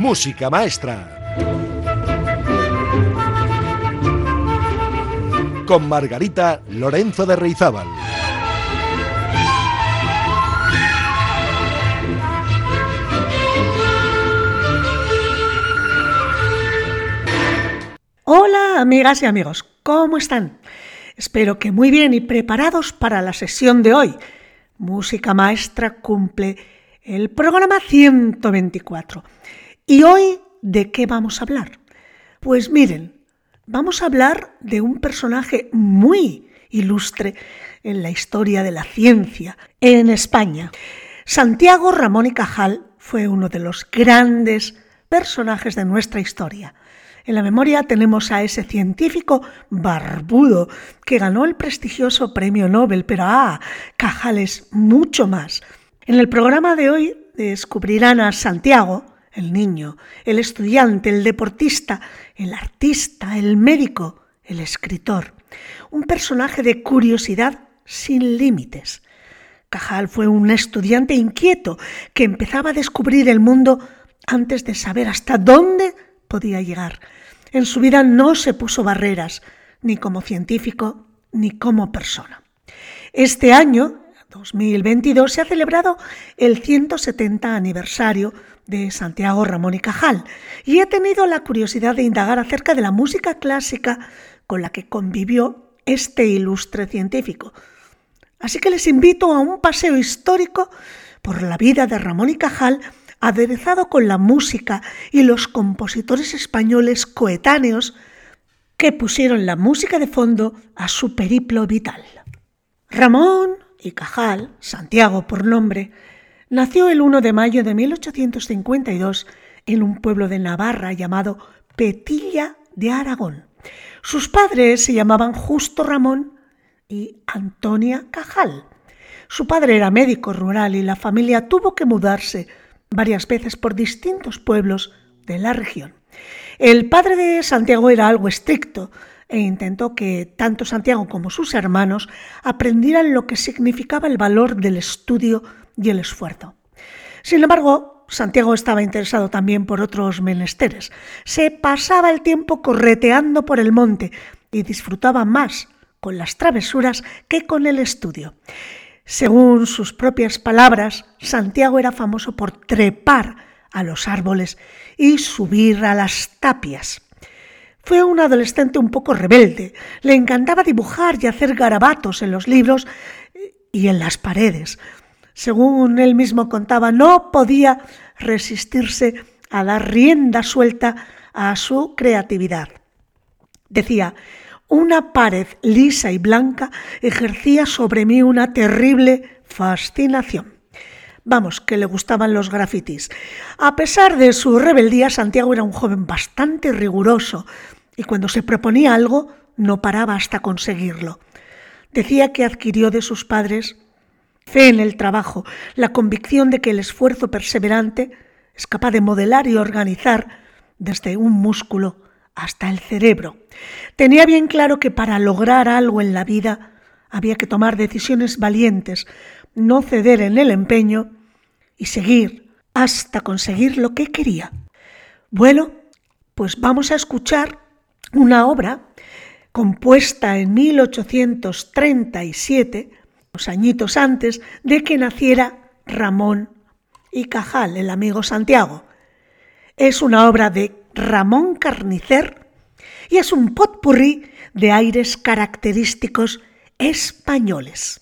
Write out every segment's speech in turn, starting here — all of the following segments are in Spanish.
Música Maestra. Con Margarita Lorenzo de Reizábal. Hola amigas y amigos, ¿cómo están? Espero que muy bien y preparados para la sesión de hoy. Música Maestra cumple el programa 124. ¿Y hoy de qué vamos a hablar? Pues miren, vamos a hablar de un personaje muy ilustre en la historia de la ciencia en España. Santiago Ramón y Cajal fue uno de los grandes personajes de nuestra historia. En la memoria tenemos a ese científico barbudo que ganó el prestigioso premio Nobel, pero ah, Cajal es mucho más. En el programa de hoy descubrirán a Santiago, el niño, el estudiante, el deportista, el artista, el médico, el escritor. Un personaje de curiosidad sin límites. Cajal fue un estudiante inquieto que empezaba a descubrir el mundo antes de saber hasta dónde podía llegar. En su vida no se puso barreras, ni como científico, ni como persona. Este año, 2022, se ha celebrado el 170 aniversario de Santiago Ramón y Cajal y he tenido la curiosidad de indagar acerca de la música clásica con la que convivió este ilustre científico. Así que les invito a un paseo histórico por la vida de Ramón y Cajal aderezado con la música y los compositores españoles coetáneos que pusieron la música de fondo a su periplo vital. Ramón y Cajal, Santiago por nombre, nació el 1 de mayo de 1852 en un pueblo de Navarra llamado Petilla de Aragón. Sus padres se llamaban Justo Ramón y Antonia Cajal. Su padre era médico rural y la familia tuvo que mudarse varias veces por distintos pueblos de la región. El padre de Santiago era algo estricto e intentó que tanto Santiago como sus hermanos aprendieran lo que significaba el valor del estudio y el esfuerzo. Sin embargo, Santiago estaba interesado también por otros menesteres. Se pasaba el tiempo correteando por el monte y disfrutaba más con las travesuras que con el estudio. Según sus propias palabras, Santiago era famoso por trepar a los árboles y subir a las tapias. Fue un adolescente un poco rebelde. Le encantaba dibujar y hacer garabatos en los libros y en las paredes. Según él mismo contaba, no podía resistirse a dar rienda suelta a su creatividad. Decía, una pared lisa y blanca ejercía sobre mí una terrible fascinación. Vamos, que le gustaban los grafitis. A pesar de su rebeldía, Santiago era un joven bastante riguroso y cuando se proponía algo no paraba hasta conseguirlo. Decía que adquirió de sus padres fe en el trabajo, la convicción de que el esfuerzo perseverante es capaz de modelar y organizar desde un músculo hasta el cerebro. Tenía bien claro que para lograr algo en la vida había que tomar decisiones valientes, no ceder en el empeño y seguir hasta conseguir lo que quería. Bueno, pues vamos a escuchar una obra compuesta en 1837, añitos antes de que naciera Ramón y Cajal, el amigo Santiago. Es una obra de Ramón Carnicer y es un potpourri de aires característicos españoles.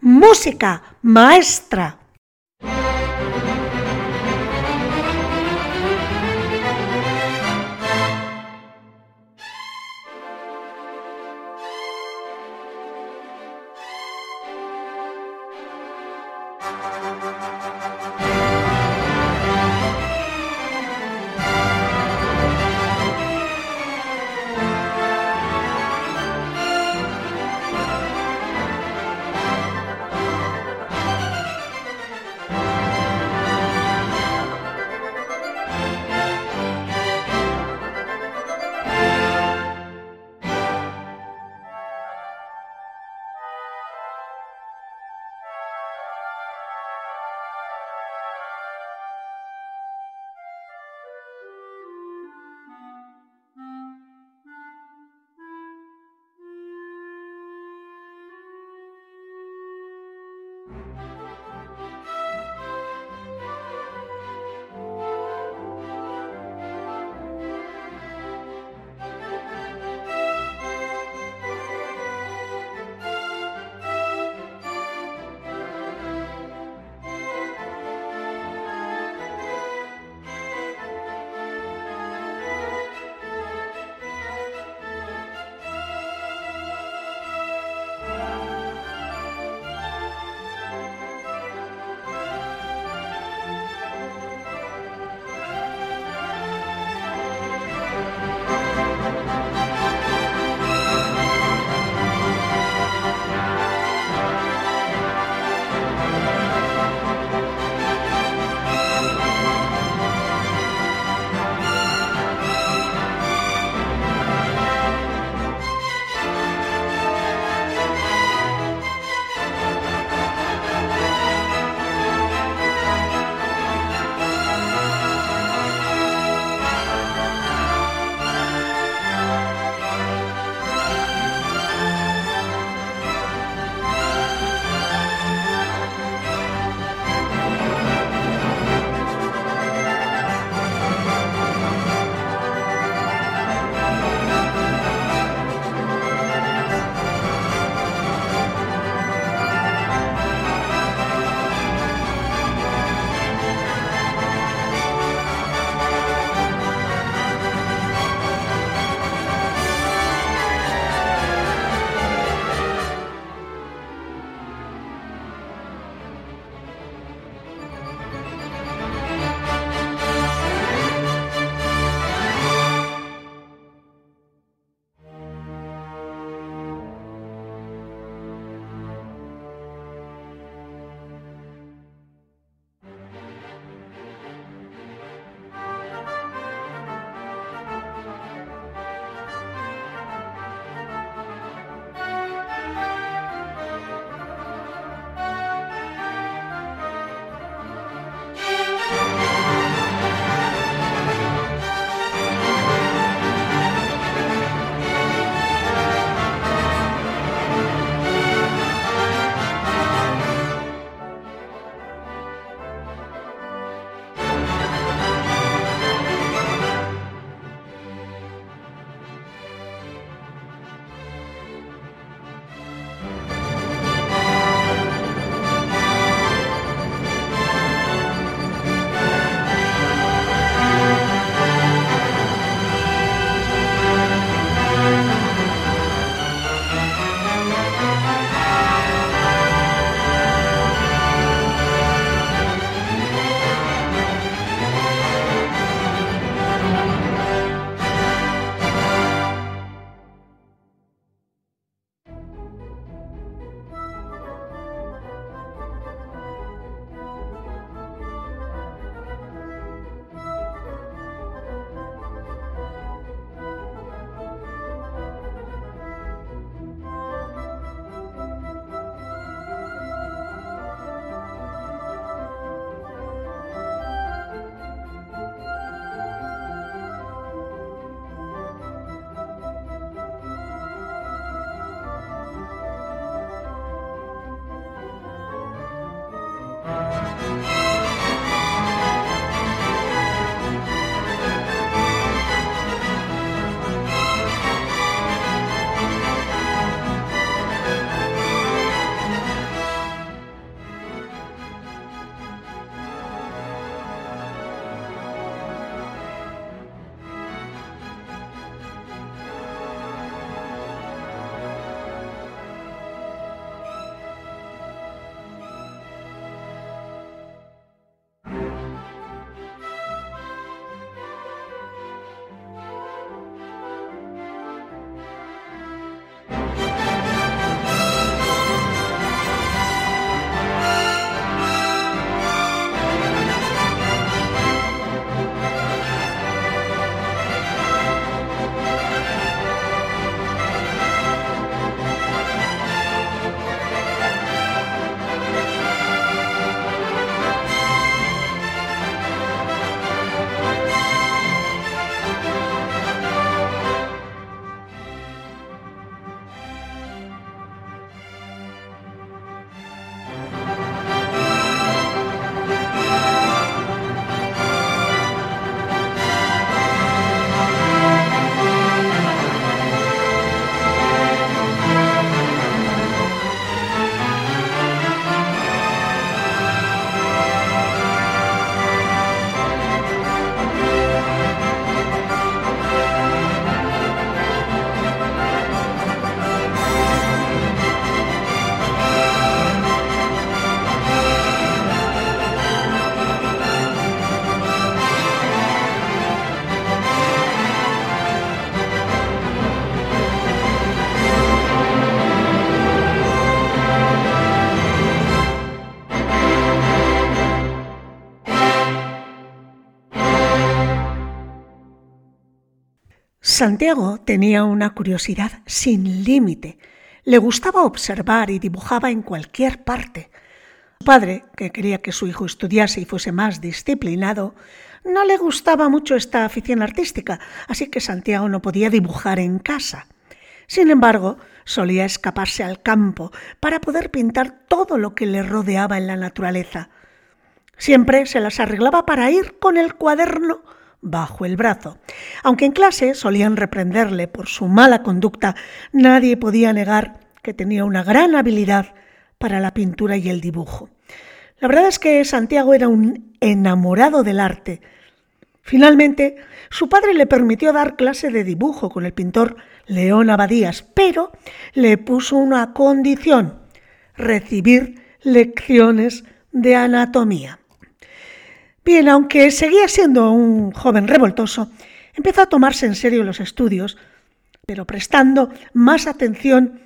Música maestra. Santiago tenía una curiosidad sin límite. Le gustaba observar y dibujaba en cualquier parte. Su padre, que quería que su hijo estudiase y fuese más disciplinado, no le gustaba mucho esta afición artística, así que Santiago no podía dibujar en casa. Sin embargo, solía escaparse al campo para poder pintar todo lo que le rodeaba en la naturaleza. Siempre se las arreglaba para ir con el cuaderno bajo el brazo. Aunque en clase solían reprenderle por su mala conducta, nadie podía negar que tenía una gran habilidad para la pintura y el dibujo. La verdad es que Santiago era un enamorado del arte. Finalmente, su padre le permitió dar clase de dibujo con el pintor León Abadías, pero le puso una condición, recibir lecciones de anatomía. Bien, aunque seguía siendo un joven revoltoso, empezó a tomarse en serio los estudios, pero prestando más atención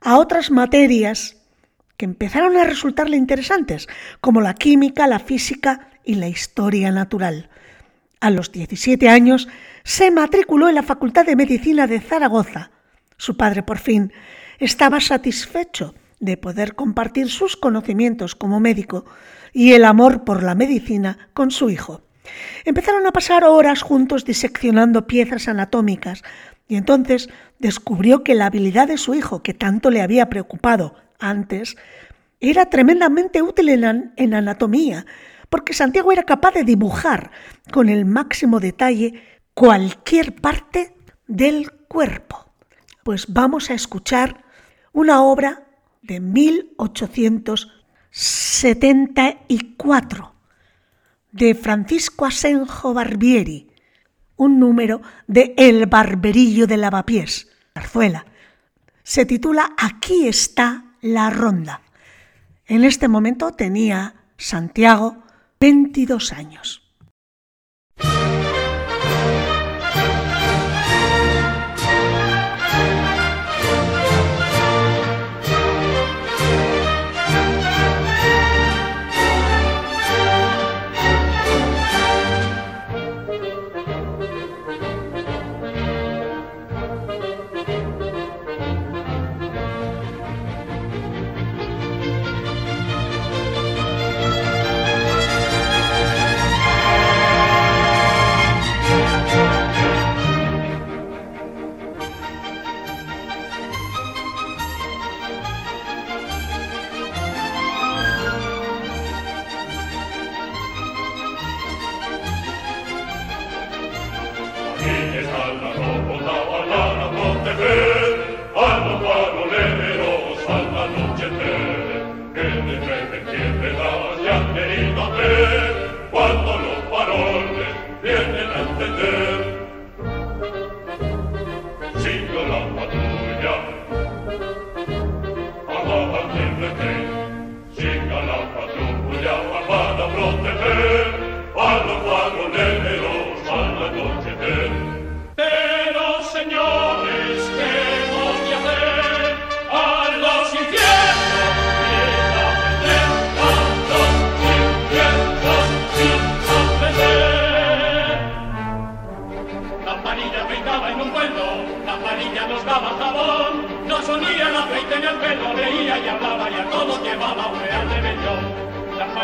a otras materias que empezaron a resultarle interesantes, como la química, la física y la historia natural. A los 17 años se matriculó en la Facultad de Medicina de Zaragoza. Su padre por fin estaba satisfecho de poder compartir sus conocimientos como médico y el amor por la medicina con su hijo. Empezaron a pasar horas juntos diseccionando piezas anatómicas y entonces descubrió que la habilidad de su hijo, que tanto le había preocupado antes, era tremendamente útil en, en anatomía, porque Santiago era capaz de dibujar con el máximo detalle cualquier parte del cuerpo. Pues vamos a escuchar una obra de 1874 de Francisco Asenjo Barbieri, un número de El Barberillo de Lavapiés, Zarzuela. Se titula Aquí está la ronda. En este momento tenía Santiago 22 años.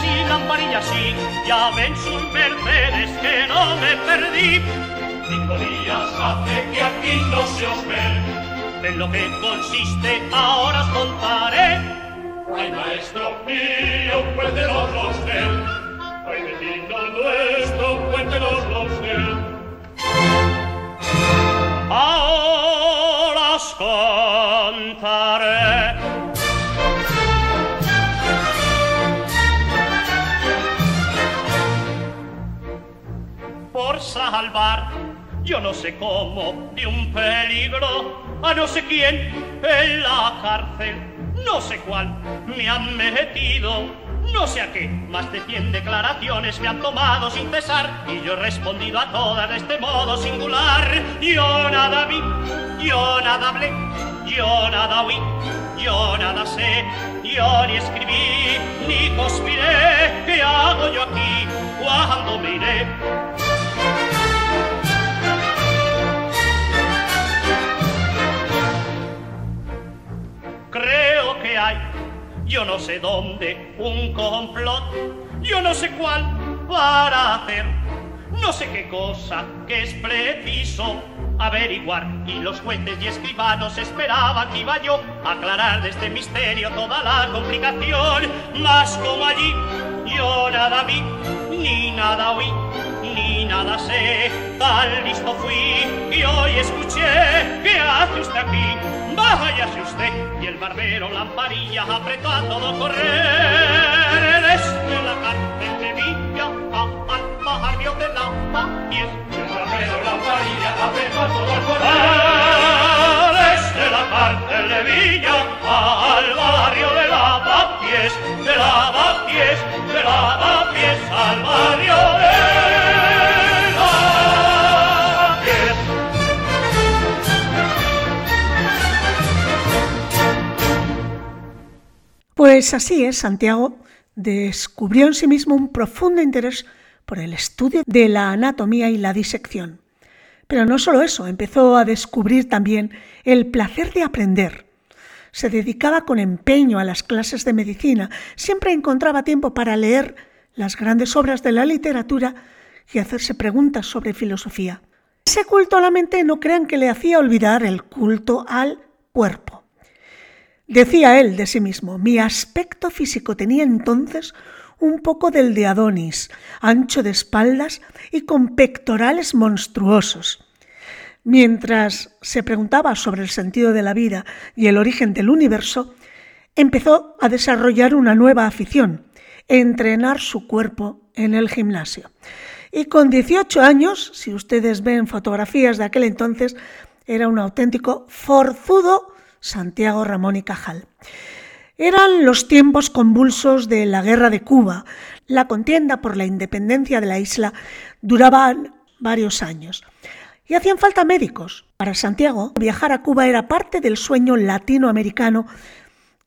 sí, lamparilla sí. Ya ven sus mercedes que no me perdí. Cinco días hace que aquí no se os ve. En lo que consiste ahora os contaré. Ay, maestro mío, cuéntenoslo usted. Ay, vecino nuestro, cuéntenoslo usted. Ahora salvar, yo no sé cómo, de un peligro, a no sé quién, en la cárcel, no sé cuál, me han metido no sé a qué, más de cien declaraciones me han tomado sin cesar y yo he respondido a todas de este modo singular. Yo nada vi, yo nada hablé, yo nada oí, yo nada sé, yo ni escribí, ni conspiré. ¿Qué hago yo aquí cuando me iré? Creo que hay. Yo no sé dónde, un complot, yo no sé cuál para hacer, no sé qué cosa que es preciso averiguar. Y los jueces y escribanos esperaban que iba yo a aclarar de este misterio toda la complicación, mas como allí yo nada vi, ni nada oí, nada sé, tan listo fui y hoy escuché, ¿qué hace usted aquí? Váyase usted y el barbero lamparilla apretó a todo correr desde la cárcel de Villa al barrio de Lavapiés. El barbero lamparilla apretó a todo correr desde la cárcel de Villa al barrio de Lavapiés, de Lavapiés, de Lavapiés al barrio de Pues así es, Santiago descubrió en sí mismo un profundo interés por el estudio de la anatomía y la disección. Pero no solo eso, empezó a descubrir también el placer de aprender. Se dedicaba con empeño a las clases de medicina, siempre encontraba tiempo para leer las grandes obras de la literatura y hacerse preguntas sobre filosofía. Ese culto a la mente no crean que le hacía olvidar el culto al cuerpo. Decía él de sí mismo, mi aspecto físico tenía entonces un poco del de Adonis, ancho de espaldas y con pectorales monstruosos. Mientras se preguntaba sobre el sentido de la vida y el origen del universo, empezó a desarrollar una nueva afición, entrenar su cuerpo en el gimnasio. Y con 18 años, si ustedes ven fotografías de aquel entonces, era un auténtico forzudo Santiago Ramón y Cajal. Eran los tiempos convulsos de la guerra de Cuba. La contienda por la independencia de la isla duraba varios años. Y hacían falta médicos. Para Santiago, viajar a Cuba era parte del sueño latinoamericano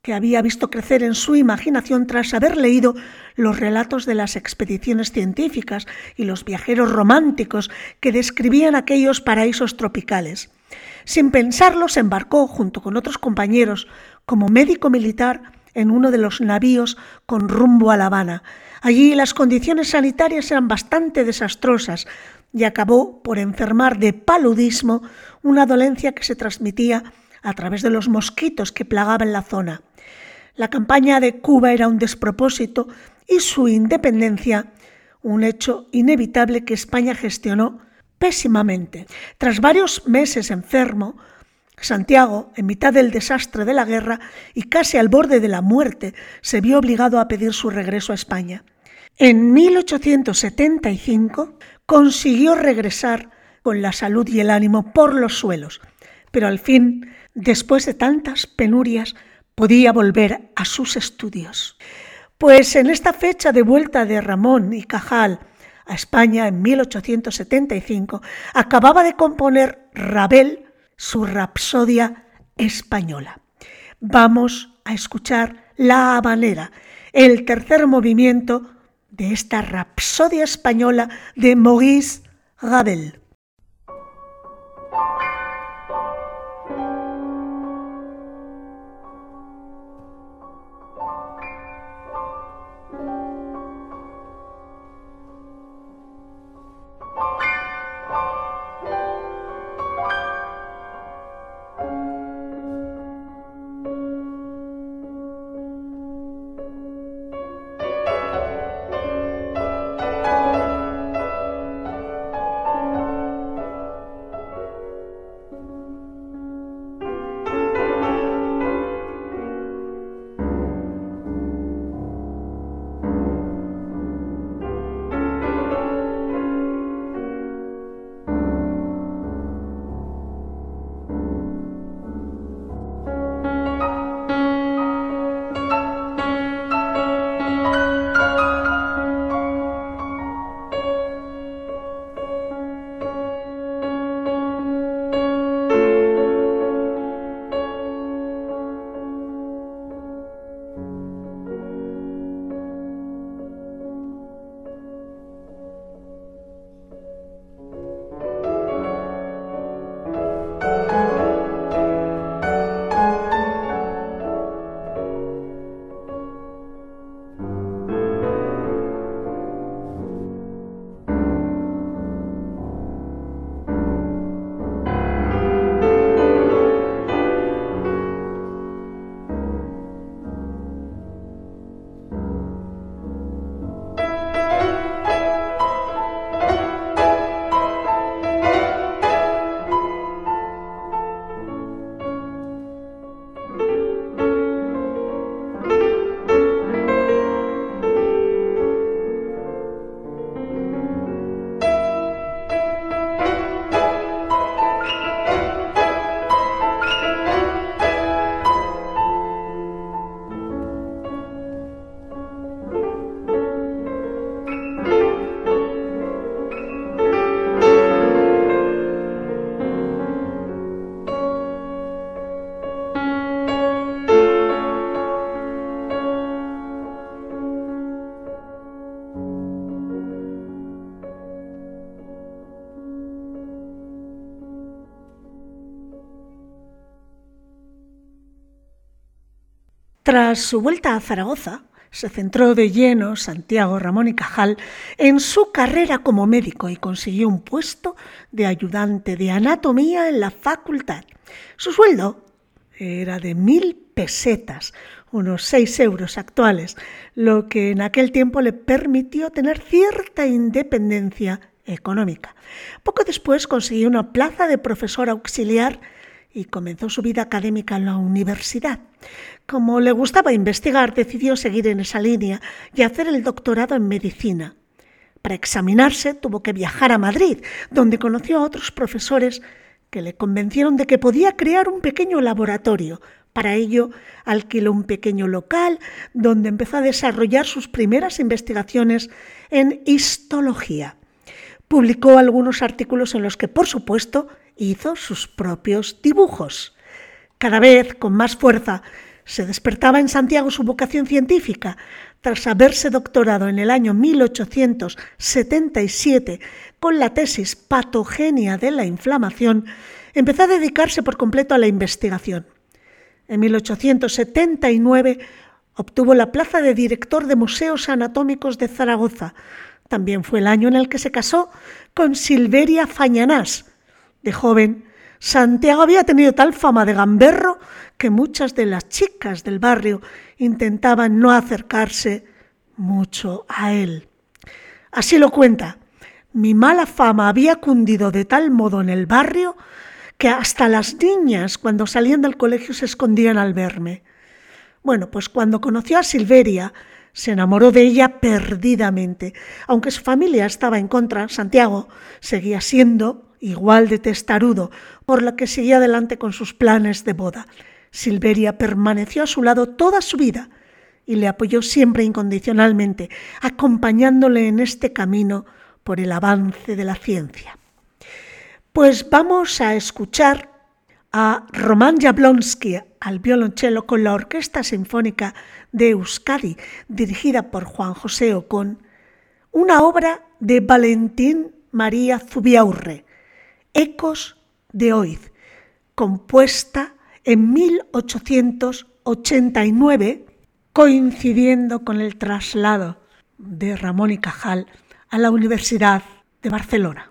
que había visto crecer en su imaginación tras haber leído los relatos de las expediciones científicas y los viajeros románticos que describían aquellos paraísos tropicales. Sin pensarlo, se embarcó junto con otros compañeros como médico militar en uno de los navíos con rumbo a La Habana. Allí las condiciones sanitarias eran bastante desastrosas y acabó por enfermar de paludismo, una dolencia que se transmitía a través de los mosquitos que plagaban la zona. La campaña de Cuba era un despropósito y su independencia un hecho inevitable que España gestionó pésimamente. Tras varios meses enfermo, Santiago, en mitad del desastre de la guerra y casi al borde de la muerte, se vio obligado a pedir su regreso a España. En 1875 consiguió regresar con la salud y el ánimo por los suelos, pero al fin, después de tantas penurias, podía volver a sus estudios. Pues en esta fecha de vuelta de Ramón y Cajal España en 1875, acababa de componer Rabel su Rapsodia española. Vamos a escuchar La Habanera, el tercer movimiento de esta Rapsodia española de Maurice Ravel. Tras su vuelta a Zaragoza, se centró de lleno Santiago Ramón y Cajal en su carrera como médico y consiguió un puesto de ayudante de anatomía en la facultad. Su sueldo era de mil pesetas, unos seis euros actuales, lo que en aquel tiempo le permitió tener cierta independencia económica. Poco después consiguió una plaza de profesor auxiliar y comenzó su vida académica en la universidad. Como le gustaba investigar, decidió seguir en esa línea y hacer el doctorado en medicina. Para examinarse tuvo que viajar a Madrid, donde conoció a otros profesores que le convencieron de que podía crear un pequeño laboratorio. Para ello alquiló un pequeño local donde empezó a desarrollar sus primeras investigaciones en histología. Publicó algunos artículos en los que, por supuesto, hizo sus propios dibujos. Cada vez con más fuerza se despertaba en Santiago su vocación científica. Tras haberse doctorado en el año 1877 con la tesis Patogenia de la inflamación, empezó a dedicarse por completo a la investigación. En 1879 obtuvo la plaza de director de Museos Anatómicos de Zaragoza. También fue el año en el que se casó con Silveria Fañanás, de joven, Santiago había tenido tal fama de gamberro que muchas de las chicas del barrio intentaban no acercarse mucho a él. Así lo cuenta. Mi mala fama había cundido de tal modo en el barrio que hasta las niñas cuando salían del colegio se escondían al verme. Bueno, pues cuando conoció a Silveria, se enamoró de ella perdidamente. Aunque su familia estaba en contra, Santiago seguía siendo igual de testarudo, por lo que seguía adelante con sus planes de boda. Silveria permaneció a su lado toda su vida y le apoyó siempre incondicionalmente, acompañándole en este camino por el avance de la ciencia. Pues vamos a escuchar a Román Jablonski al violonchelo con la Orquesta Sinfónica de Euskadi, dirigida por Juan José Ocón, una obra de Valentín María Zubiaurre, Ecos de Oiz, compuesta en 1889, coincidiendo con el traslado de Ramón y Cajal a la Universidad de Barcelona.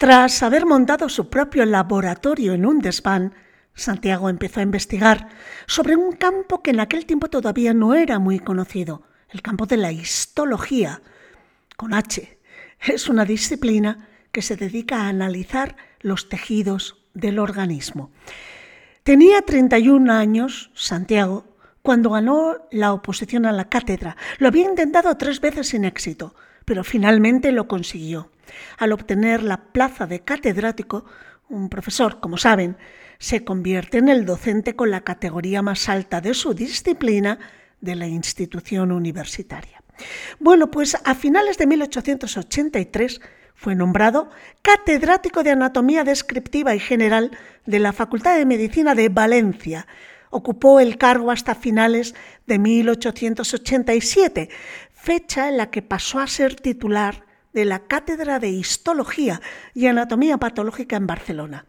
Tras haber montado su propio laboratorio en un desván, Santiago empezó a investigar sobre un campo que en aquel tiempo todavía no era muy conocido, el campo de la histología, con H. Es una disciplina que se dedica a analizar los tejidos del organismo. Tenía 31 años, Santiago, cuando ganó la oposición a la cátedra. Lo había intentado tres veces sin éxito, pero finalmente lo consiguió. Al obtener la plaza de catedrático, un profesor, como saben, se convierte en el docente con la categoría más alta de su disciplina de la institución universitaria. Bueno, pues a finales de 1883 fue nombrado catedrático de Anatomía Descriptiva y General de la Facultad de Medicina de Valencia. Ocupó el cargo hasta finales de 1887, fecha en la que pasó a ser titular de la Cátedra de Histología y Anatomía Patológica en Barcelona.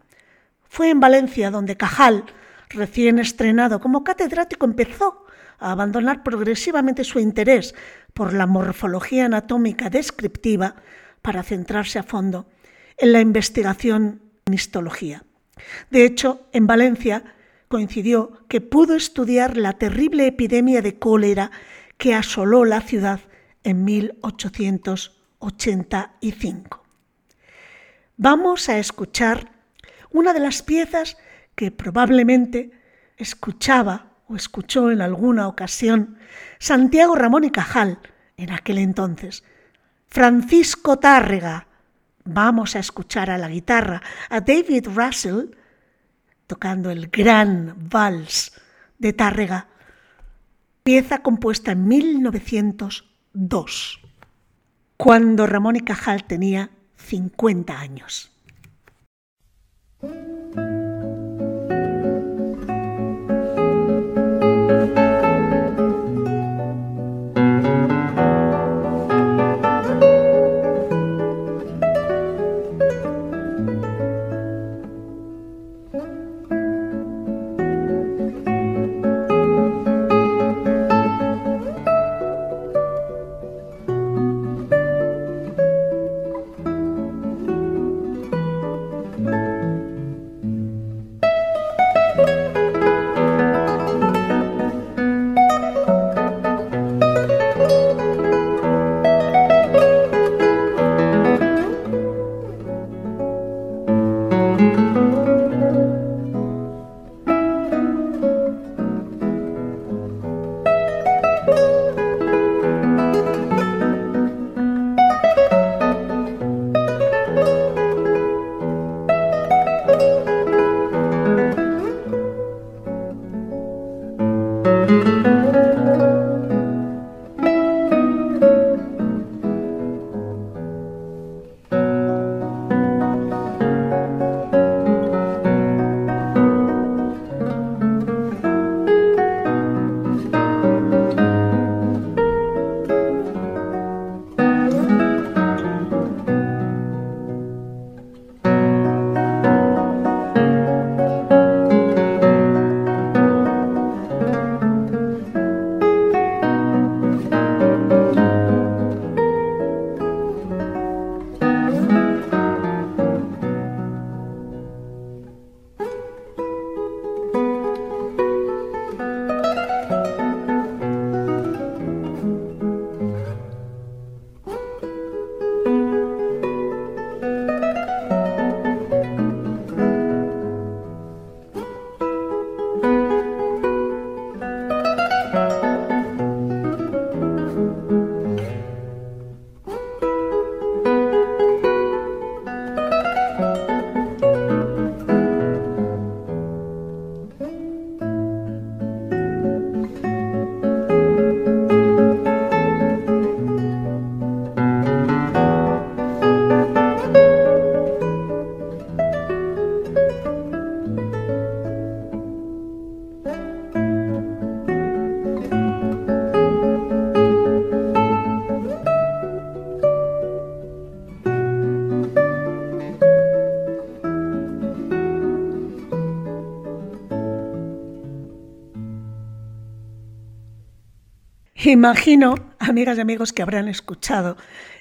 Fue en Valencia donde Cajal, recién estrenado como catedrático, empezó a abandonar progresivamente su interés por la morfología anatómica descriptiva para centrarse a fondo en la investigación en histología. De hecho, en Valencia coincidió que pudo estudiar la terrible epidemia de cólera que asoló la ciudad en 1885. Vamos a escuchar una de las piezas que probablemente escuchaba o escuchó en alguna ocasión Santiago Ramón y Cajal en aquel entonces, Francisco Tárrega. Vamos a escuchar a la guitarra a David Russell tocando el gran vals de Tárrega, pieza compuesta en 1902, cuando Ramón y Cajal tenía 50 años. Imagino, amigas y amigos, que habrán escuchado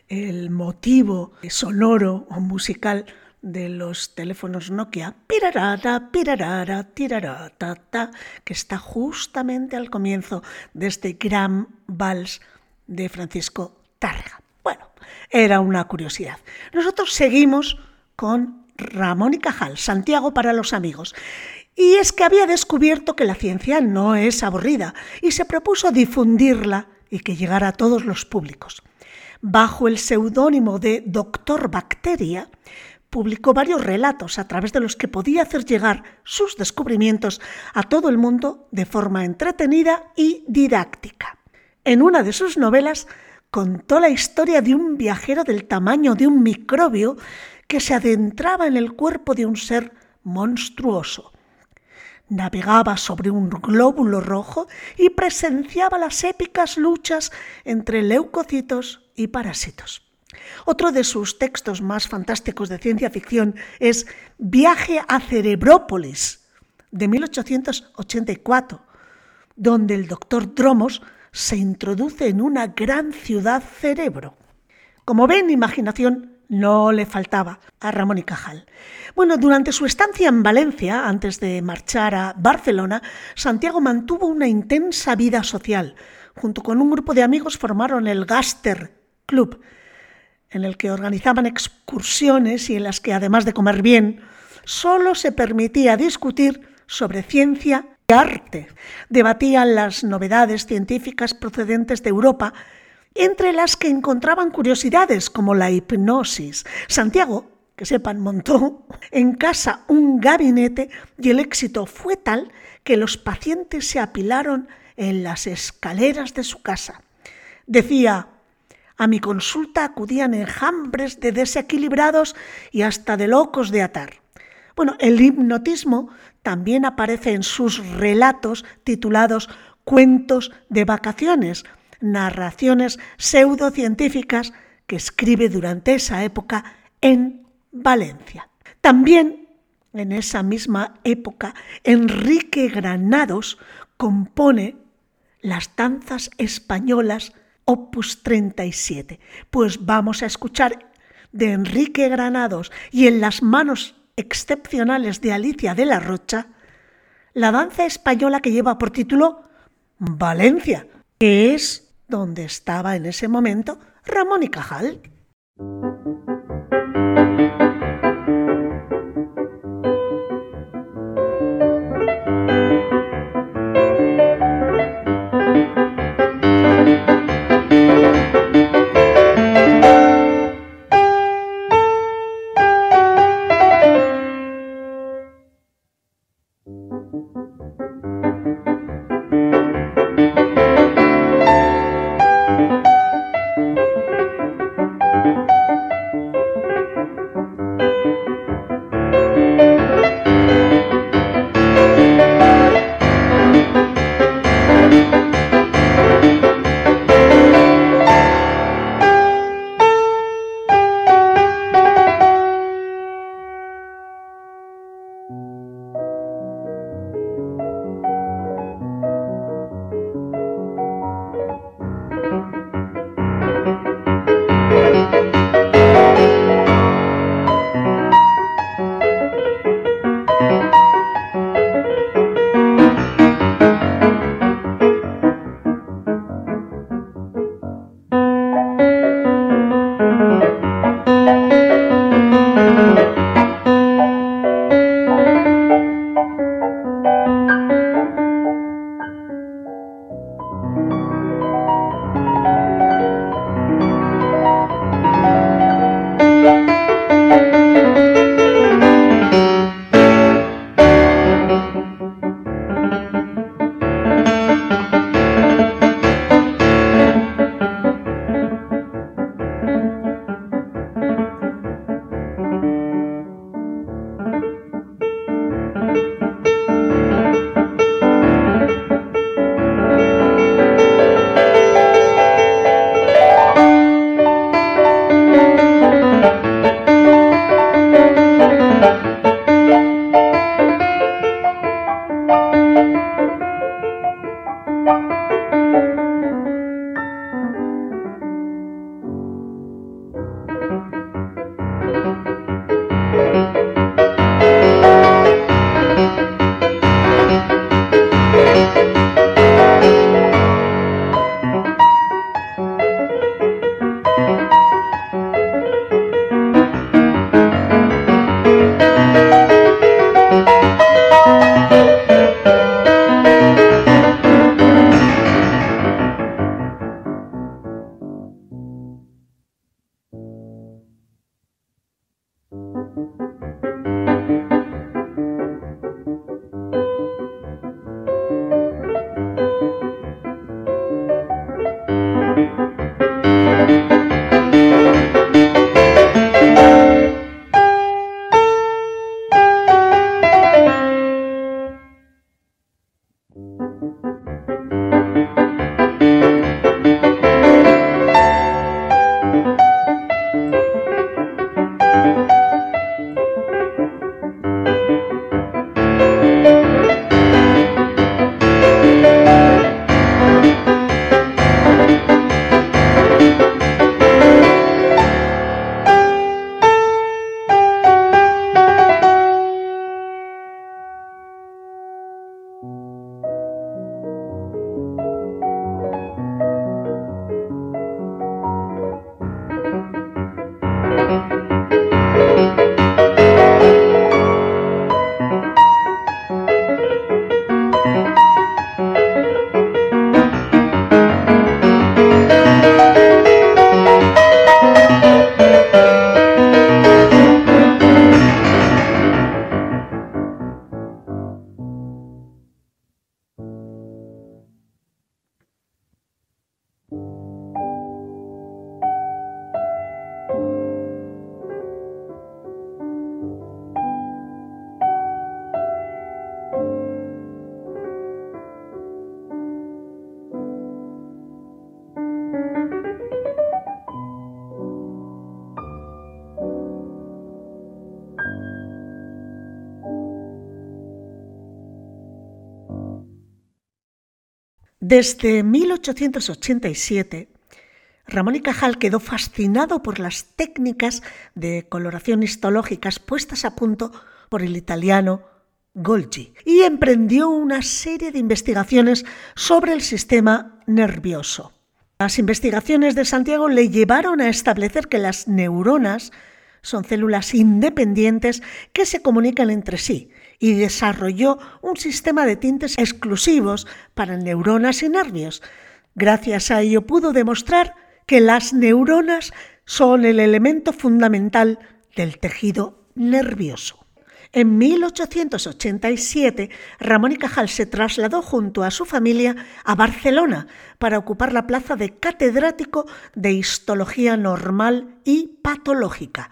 el motivo sonoro o musical de los teléfonos Nokia, pirarara, pirarara, tirarata, ta, que está justamente al comienzo de este gran vals de Francisco Tárrega. Bueno, era una curiosidad. Nosotros seguimos con Ramón y Cajal, Santiago para los amigos. Y es que había descubierto que la ciencia no es aburrida y se propuso difundirla y que llegara a todos los públicos. Bajo el seudónimo de Doctor Bacteria, publicó varios relatos a través de los que podía hacer llegar sus descubrimientos a todo el mundo de forma entretenida y didáctica. En una de sus novelas contó la historia de un viajero del tamaño de un microbio que se adentraba en el cuerpo de un ser monstruoso. Navegaba sobre un glóbulo rojo y presenciaba las épicas luchas entre leucocitos y parásitos. Otro de sus textos más fantásticos de ciencia ficción es Viaje a Cerebrópolis, de 1884, donde el doctor Dromos se introduce en una gran ciudad cerebro. Como ven, imaginación no le faltaba a Ramón y Cajal. Bueno, durante su estancia en Valencia, antes de marchar a Barcelona, Santiago mantuvo una intensa vida social. Junto con un grupo de amigos formaron el Gaster Club, en el que organizaban excursiones y en las que, además de comer bien, solo se permitía discutir sobre ciencia y arte. Debatían las novedades científicas procedentes de Europa, entre las que encontraban curiosidades como la hipnosis. Santiago, que sepan, montó en casa un gabinete y el éxito fue tal que los pacientes se apilaron en las escaleras de su casa. Decía, a mi consulta acudían enjambres de desequilibrados y hasta de locos de atar. Bueno, el hipnotismo también aparece en sus relatos titulados Cuentos de vacaciones, narraciones pseudocientíficas que escribe durante esa época en Valencia. También en esa misma época, Enrique Granados compone las danzas españolas opus 37. Pues vamos a escuchar de Enrique Granados y en las manos excepcionales de Alicia de la Rocha, la danza española que lleva por título Valencia, que es donde estaba en ese momento Ramón y Cajal. Desde 1887, Ramón y Cajal quedó fascinado por las técnicas de coloración histológicas puestas a punto por el italiano Golgi y emprendió una serie de investigaciones sobre el sistema nervioso. Las investigaciones de Santiago le llevaron a establecer que las neuronas son células independientes que se comunican entre sí y desarrolló un sistema de tintes exclusivos para neuronas y nervios. Gracias a ello pudo demostrar que las neuronas son el elemento fundamental del tejido nervioso. En 1887, Ramón y Cajal se trasladó junto a su familia a Barcelona para ocupar la plaza de catedrático de Histología Normal y Patológica.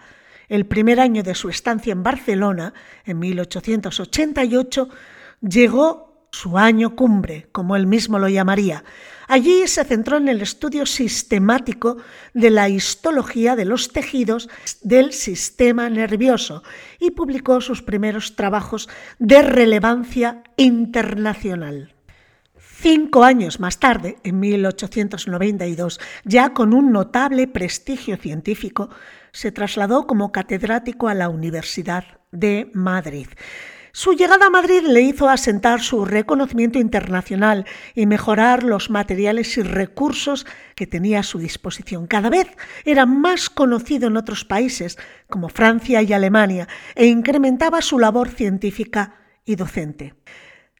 El primer año de su estancia en Barcelona, en 1888, llegó su año cumbre, como él mismo lo llamaría. Allí se centró en el estudio sistemático de la histología de los tejidos del sistema nervioso y publicó sus primeros trabajos de relevancia internacional. Cinco años más tarde, en 1892, ya con un notable prestigio científico, se trasladó como catedrático a la Universidad de Madrid. Su llegada a Madrid le hizo asentar su reconocimiento internacional y mejorar los materiales y recursos que tenía a su disposición. Cada vez era más conocido en otros países, como Francia y Alemania, e incrementaba su labor científica y docente.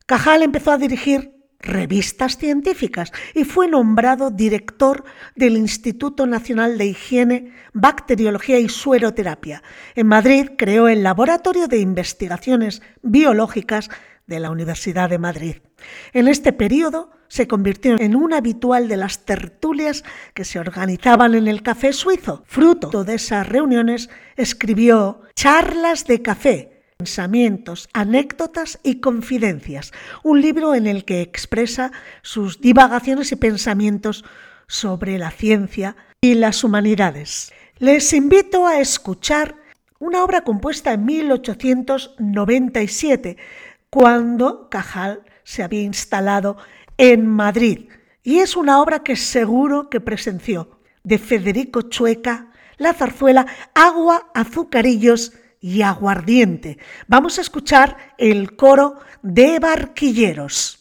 Cajal empezó a dirigir revistas científicas y fue nombrado director del Instituto Nacional de Higiene, Bacteriología y Sueroterapia. En Madrid creó el Laboratorio de Investigaciones Biológicas de la Universidad de Madrid. En este periodo se convirtió en un habitual de las tertulias que se organizaban en el Café Suizo. Fruto de esas reuniones escribió Charlas de Café, pensamientos, anécdotas y confidencias, un libro en el que expresa sus divagaciones y pensamientos sobre la ciencia y las humanidades. Les invito a escuchar una obra compuesta en 1897, cuando Cajal se había instalado en Madrid, y es una obra que seguro que presenció, de Federico Chueca, La zarzuela Agua, Azucarillos y aguardiente. Vamos a escuchar el coro de barquilleros.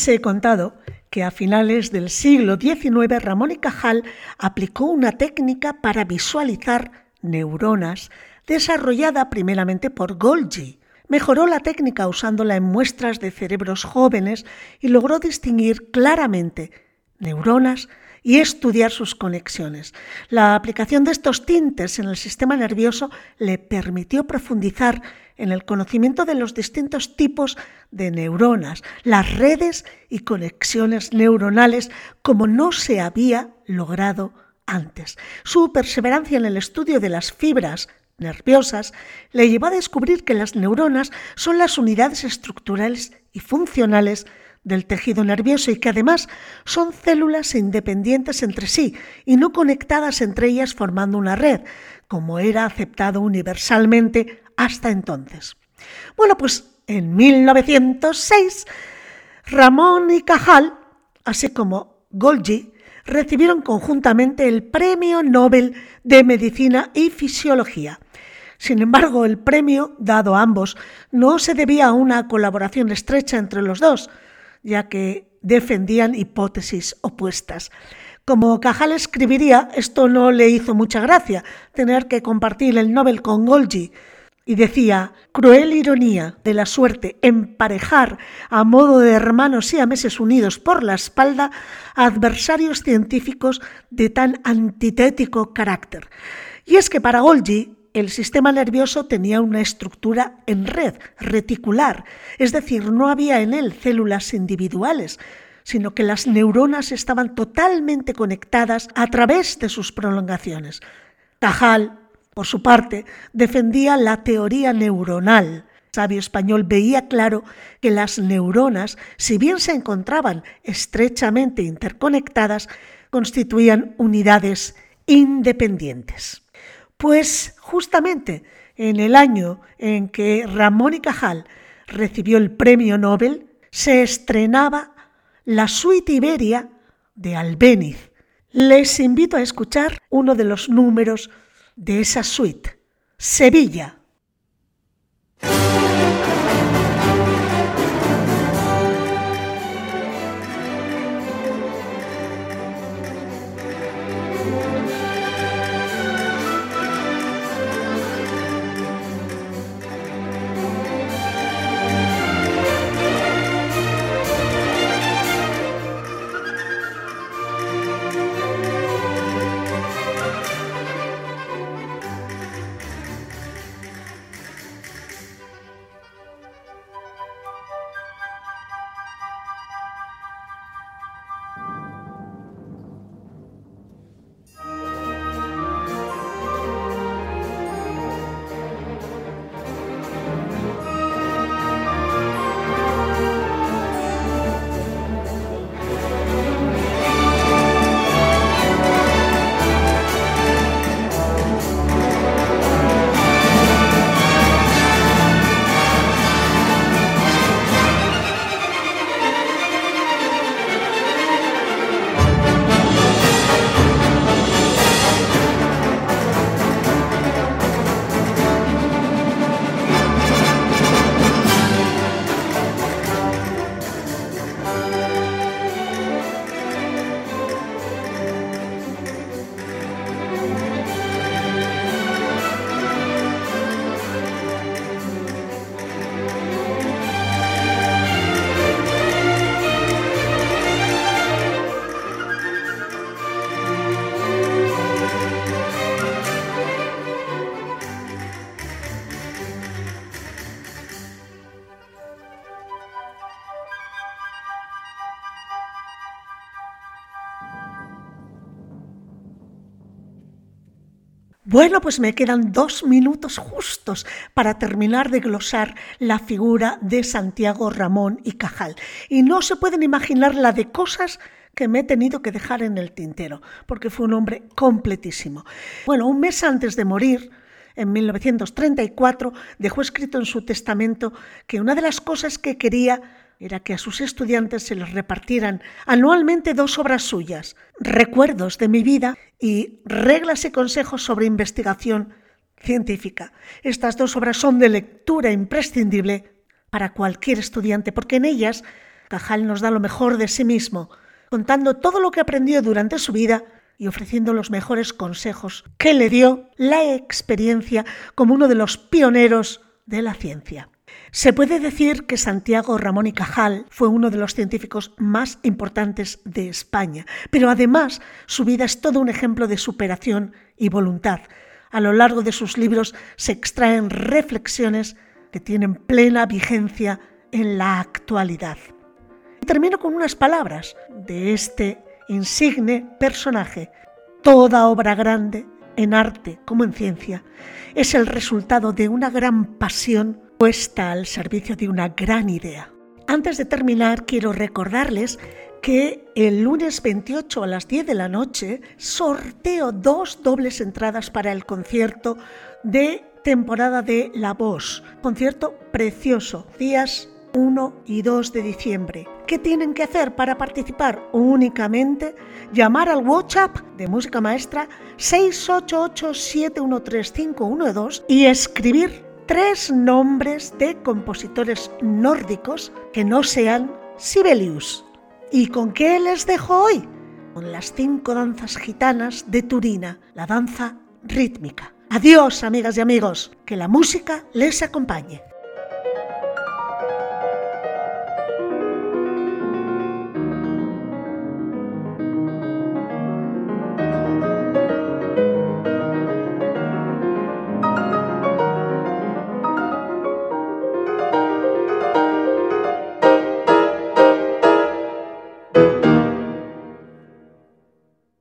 Les he contado que a finales del siglo XIX Ramón y Cajal aplicó una técnica para visualizar neuronas desarrollada primeramente por Golgi. Mejoró la técnica usándola en muestras de cerebros jóvenes y logró distinguir claramente neuronas y estudiar sus conexiones. La aplicación de estos tintes en el sistema nervioso le permitió profundizar en el conocimiento de los distintos tipos de neuronas, las redes y conexiones neuronales como no se había logrado antes. Su perseverancia en el estudio de las fibras nerviosas le llevó a descubrir que las neuronas son las unidades estructurales y funcionales del tejido nervioso y que además son células independientes entre sí y no conectadas entre ellas formando una red, como era aceptado universalmente hasta entonces. Bueno, pues en 1906, Ramón y Cajal, así como Golgi, recibieron conjuntamente el Premio Nobel de Medicina y Fisiología. Sin embargo, el premio, dado a ambos, no se debía a una colaboración estrecha entre los dos, ya que defendían hipótesis opuestas. Como Cajal escribiría, esto no le hizo mucha gracia, tener que compartir el Nobel con Golgi, y decía, cruel ironía de la suerte emparejar a modo de hermanos y a meses unidos por la espalda adversarios científicos de tan antitético carácter. Y es que para Golgi el sistema nervioso tenía una estructura en red, reticular, es decir, no había en él células individuales, sino que las neuronas estaban totalmente conectadas a través de sus prolongaciones. Cajal, por su parte, defendía la teoría neuronal. El sabio español veía claro que las neuronas, si bien se encontraban estrechamente interconectadas, constituían unidades independientes. Pues justamente en el año en que Ramón y Cajal recibió el premio Nobel, se estrenaba la suite Iberia de Albéniz. Les invito a escuchar uno de los números de esa suite, Sevilla. Bueno, pues me quedan dos minutos justos para terminar de glosar la figura de Santiago Ramón y Cajal. Y no se pueden imaginar la de cosas que me he tenido que dejar en el tintero, porque fue un hombre completísimo. Bueno, un mes antes de morir, en 1934, dejó escrito en su testamento que una de las cosas que quería era que a sus estudiantes se les repartieran anualmente dos obras suyas, Recuerdos de mi vida y Reglas y consejos sobre investigación científica. Estas dos obras son de lectura imprescindible para cualquier estudiante, porque en ellas Cajal nos da lo mejor de sí mismo, contando todo lo que aprendió durante su vida y ofreciendo los mejores consejos que le dio la experiencia como uno de los pioneros de la ciencia. Se puede decir que Santiago Ramón y Cajal fue uno de los científicos más importantes de España, pero además su vida es todo un ejemplo de superación y voluntad. A lo largo de sus libros se extraen reflexiones que tienen plena vigencia en la actualidad. termino con unas palabras de este insigne personaje. Toda obra grande, en arte como en ciencia, es el resultado de una gran pasión puesta al servicio de una gran idea. Antes de terminar, quiero recordarles que el lunes 28 a las 10 de la noche sorteo dos dobles entradas para el concierto de temporada de La Voz. Concierto precioso, días 1 y 2 de diciembre. ¿Qué tienen que hacer para participar? Únicamente llamar al WhatsApp de Música Maestra 688-713-512 y escribir tres nombres de compositores nórdicos que no sean Sibelius. ¿Y con qué les dejo hoy? Con las cinco danzas gitanas de Turina, la danza rítmica. Adiós, amigas y amigos, que la música les acompañe.